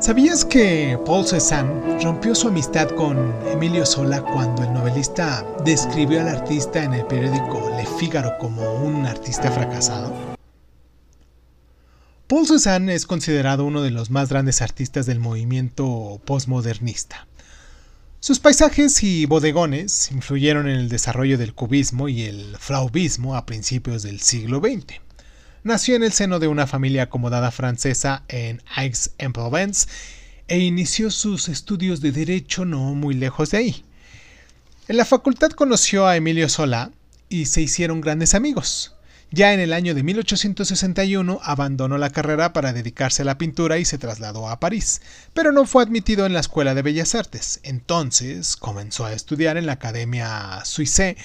¿Sabías que Paul Cézanne rompió su amistad con Emilio Sola cuando el novelista describió al artista en el periódico Le Figaro como un artista fracasado? Paul Cézanne es considerado uno de los más grandes artistas del movimiento postmodernista. Sus paisajes y bodegones influyeron en el desarrollo del cubismo y el flaubismo a principios del siglo XX. Nació en el seno de una familia acomodada francesa en Aix-en-Provence e inició sus estudios de derecho no muy lejos de ahí. En la facultad conoció a Emilio Solá y se hicieron grandes amigos. Ya en el año de 1861 abandonó la carrera para dedicarse a la pintura y se trasladó a París, pero no fue admitido en la Escuela de Bellas Artes. Entonces comenzó a estudiar en la Academia Suisse,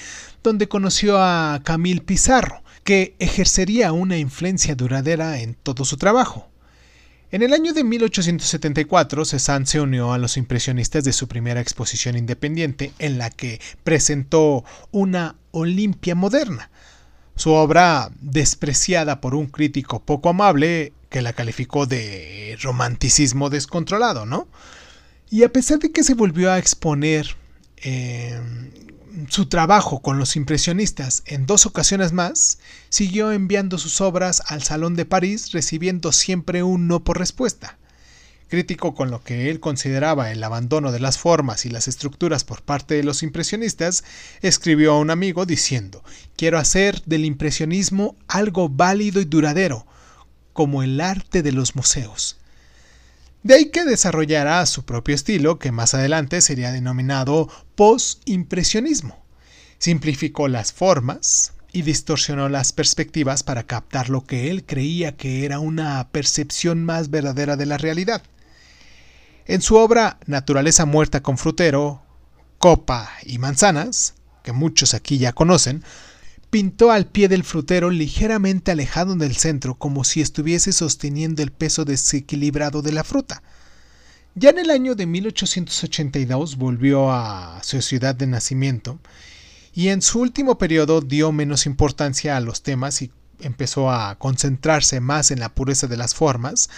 donde conoció a Camille Pizarro, que ejercería una influencia duradera en todo su trabajo. En el año de 1874, Cézanne se unió a los impresionistas de su primera exposición independiente, en la que presentó una Olimpia moderna. Su obra, despreciada por un crítico poco amable, que la calificó de romanticismo descontrolado, ¿no? Y a pesar de que se volvió a exponer eh, su trabajo con los impresionistas en dos ocasiones más, siguió enviando sus obras al Salón de París recibiendo siempre un no por respuesta. Crítico con lo que él consideraba el abandono de las formas y las estructuras por parte de los impresionistas, escribió a un amigo diciendo, quiero hacer del impresionismo algo válido y duradero, como el arte de los museos. De ahí que desarrollará su propio estilo, que más adelante sería denominado post-impresionismo. Simplificó las formas y distorsionó las perspectivas para captar lo que él creía que era una percepción más verdadera de la realidad. En su obra Naturaleza muerta con frutero, copa y manzanas, que muchos aquí ya conocen, pintó al pie del frutero ligeramente alejado del centro como si estuviese sosteniendo el peso desequilibrado de la fruta. Ya en el año de 1882 volvió a su ciudad de nacimiento y en su último periodo dio menos importancia a los temas y empezó a concentrarse más en la pureza de las formas,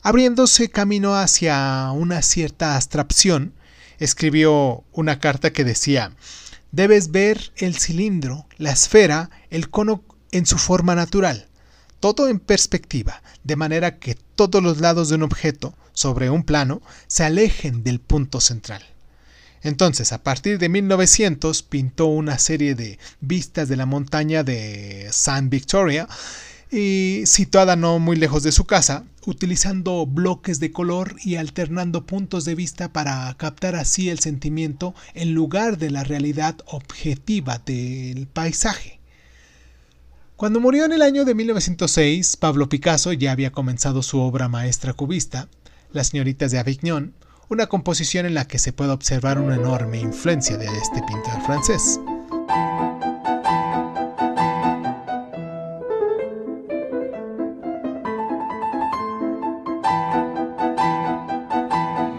abriéndose camino hacia una cierta abstracción, escribió una carta que decía debes ver el cilindro, la esfera, el cono en su forma natural, todo en perspectiva, de manera que todos los lados de un objeto sobre un plano se alejen del punto central. Entonces, a partir de 1900 pintó una serie de vistas de la montaña de San Victoria y situada no muy lejos de su casa, utilizando bloques de color y alternando puntos de vista para captar así el sentimiento en lugar de la realidad objetiva del paisaje. Cuando murió en el año de 1906, Pablo Picasso ya había comenzado su obra maestra cubista, Las señoritas de Avignon, una composición en la que se puede observar una enorme influencia de este pintor francés.